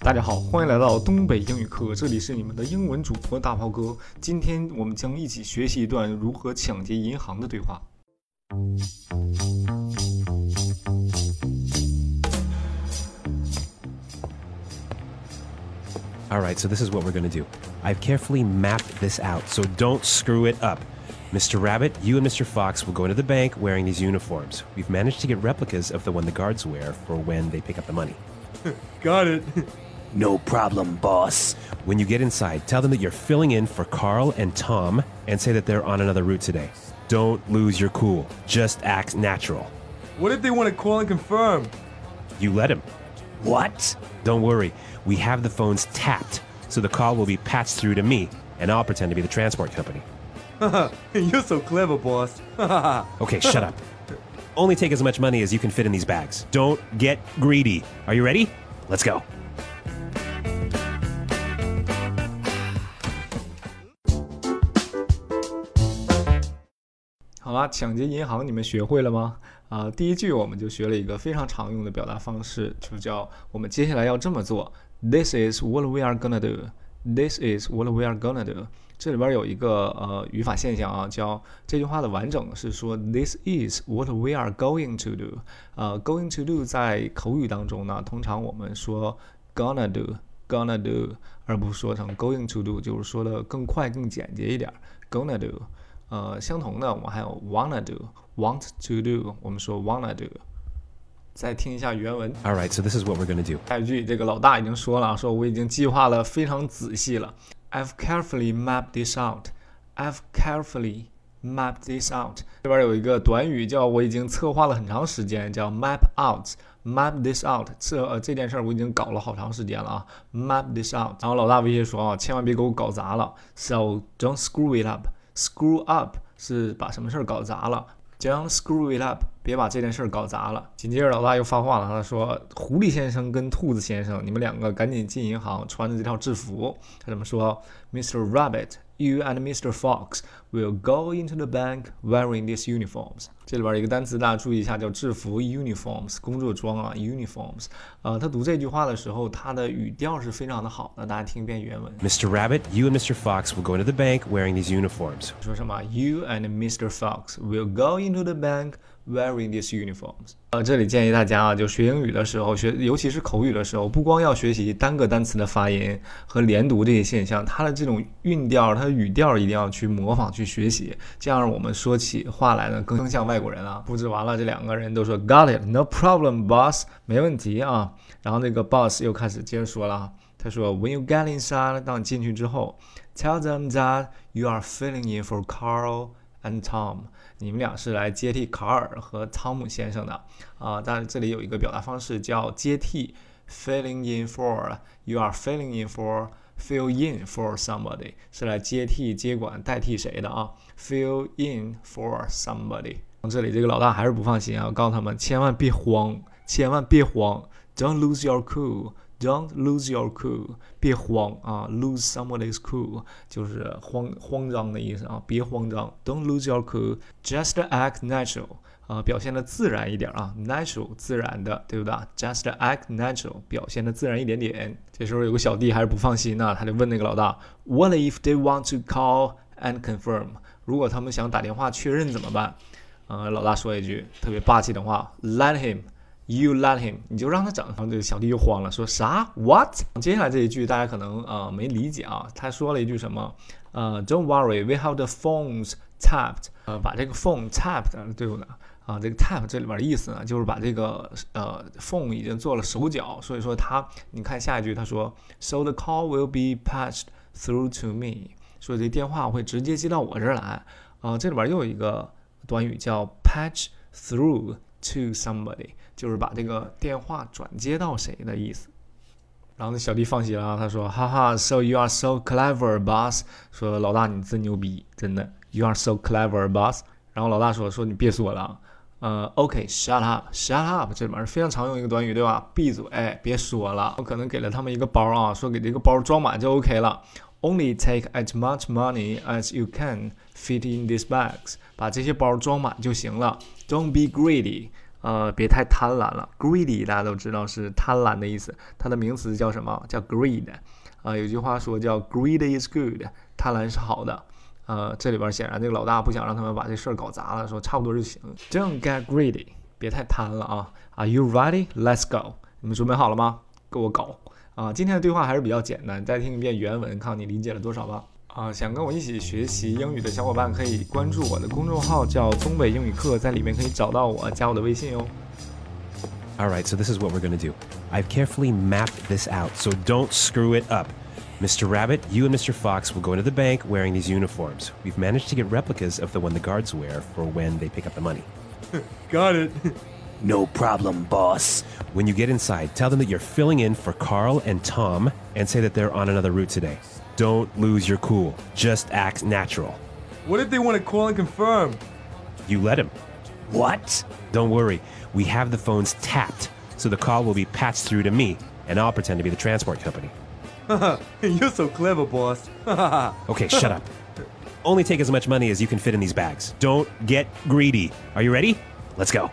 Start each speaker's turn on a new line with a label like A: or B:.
A: 大家好，欢迎来到东北英语课，这里是你们的英文主播大炮哥。今天我们将一起学习一段如何抢劫银行的对话。
B: All right, so this is what we're going to do. I've carefully mapped this out, so don't screw it up. Mr. Rabbit, you and Mr. Fox will go into the bank wearing these uniforms. We've managed to get replicas of the one the guards wear for when they pick up the money.
C: Got it.
B: No problem, boss. When you get inside, tell them that you're filling in for Carl and Tom and say that they're on another route today. Don't lose your cool. Just act natural.
C: What if they want to call and confirm?
B: You let him. What? Don't worry. We have the phones tapped, so the call will be patched through to me, and I'll pretend to be the transport company.
C: You're so clever, boss.
B: Okay, shut up. Only take as much money as you can fit in these bags. Don't get greedy. Are you ready? Let's go.
A: 好啦，抢劫银行你们学会了吗？啊、第一句我们就学了一个非常常用的表达方式，就叫我们接下来要这么做。This is what we are gonna do. This is what we are gonna do. 这里边有一个呃语法现象啊，叫这句话的完整是说 This is what we are going to do。呃，going to do 在口语当中呢，通常我们说 gonna do。gonna do，而不是说成 going to do，就是说的更快、更简洁一点。gonna do，呃，相同的我们还有 wanna do，want to do，我们说 wanna do。再听一下原文
B: ，All right, so this is what we're to do.
A: 下一句这个老大已经说了，说我已经计划了非常仔细了。I've carefully mapped this out. I've carefully mapped this out. 这边有一个短语叫我已经策划了很长时间，叫 map out。map this out，这呃这件事儿我已经搞了好长时间了啊。map this out。然后老大威胁说啊，千万别给我搞砸了。So don't screw it up. Screw up 是把什么事儿搞砸了。Don't screw it up，别把这件事儿搞砸了。紧接着老大又发话了，他说：“狐狸先生跟兔子先生，你们两个赶紧进银行，穿着这套制服。”他怎么说？Mr. Rabbit, you and Mr. Fox will go into the bank wearing these uniforms。这里边有一个单词大家注意一下，叫制服 uniforms，工作装啊 uniforms。呃，他读这句话的时候，他的语调是非常的好的，大家听一遍原文。
B: Mr. Rabbit, you and Mr. Fox will go into the bank wearing these uniforms.
A: 说什么？You and Mr. Fox will go into the bank wearing these uniforms。呃，这里建议大家啊，就学英语的时候，学尤其是口语的时候，不光要学习单个单词的发音和连读这些现象，它的这种韵调、它的语调一定要去模仿、去学习，这样我们说起话来呢更像外国人啊。布置完了，这两个人都说 Got it, no problem, boss，没问题啊。然后那个 boss 又开始接着说了，他说 When you get inside，当你进去之后，Tell them that you are filling in for Carl and Tom。你们俩是来接替卡尔和汤姆先生的啊，但是这里有一个表达方式叫接替，filling in for。You are filling in for fill in for somebody 是来接替、接管、代替谁的啊？Fill in for somebody。这里这个老大还是不放心啊，告诉他们千万别慌，千万别慌，Don't lose your cool。Don't lose your cool，别慌啊！Lose somebody's cool 就是慌慌张的意思啊，别慌张。Don't lose your cool，just act natural 啊，表现的自然一点啊，natural 自然的，对不对？Just act natural，表现的自然一点点。这时候有个小弟还是不放心呢，他就问那个老大，What if they want to call and confirm？如果他们想打电话确认怎么办？呃，老大说一句特别霸气的话，Let him。You let him，你就让他整。然后这个小弟又慌了，说啥？What？接下来这一句大家可能呃没理解啊，他说了一句什么？呃，Don't worry，we have the phones tapped。呃，把这个 phone tapped 对不对？啊，这个 tap 这里边的意思呢，就是把这个呃 phone 已经做了手脚，所以说他，你看下一句他说，So the call will be patched through to me，说这电话会直接接到我这儿来。啊，这里边又有一个短语叫 patch through to somebody。就是把这个电话转接到谁的意思。然后那小弟放心了啊，他说：“哈哈，So you are so clever, boss。”说老大你真牛逼，真的，You are so clever, boss。然后老大说：“说你别说了，呃，OK，shut up，shut up，这里面是非常常用一个短语，对吧？闭嘴，哎，别说了。我可能给了他们一个包啊，说给这个包装满就 OK 了。Only take as much money as you can fit in these bags，把这些包装满就行了。Don't be greedy。呃，别太贪婪了。Greedy 大家都知道是贪婪的意思，它的名词叫什么？叫 greed。啊，有句话说叫 greed is good，贪婪是好的。呃，这里边显然这个老大不想让他们把这事儿搞砸了，说差不多就行。Don't get greedy，别太贪了啊。Are you ready? Let's go。你们准备好了吗？给我搞啊！今天的对话还是比较简单，再听一遍原文，看你理解了多少吧。啊，想跟我一起学习英语的小伙伴可以关注我的公众号，叫东北英语课，在里面可以找到我，加我的微信哦。
B: All right, so this is what we're going to do. I've carefully mapped this out, so don't screw it up. Mr. Rabbit, you and Mr. Fox will go into the bank wearing these uniforms. We've managed to get replicas of the one the guards wear for when they pick up the money.
C: Got it.
D: No problem, boss.
B: When you get inside, tell them that you're filling in for Carl and Tom and say that they're on another route today. Don't lose your cool. Just act natural.
C: What if they want to call and confirm?
B: You let him.
D: What?
B: Don't worry, we have the phones tapped, so the call will be patched through to me, and I'll pretend to be the transport company.
C: You're so clever, boss.
B: Okay, shut up. Only take as much money as you can fit in these bags. Don't get greedy. Are you ready? Let's go.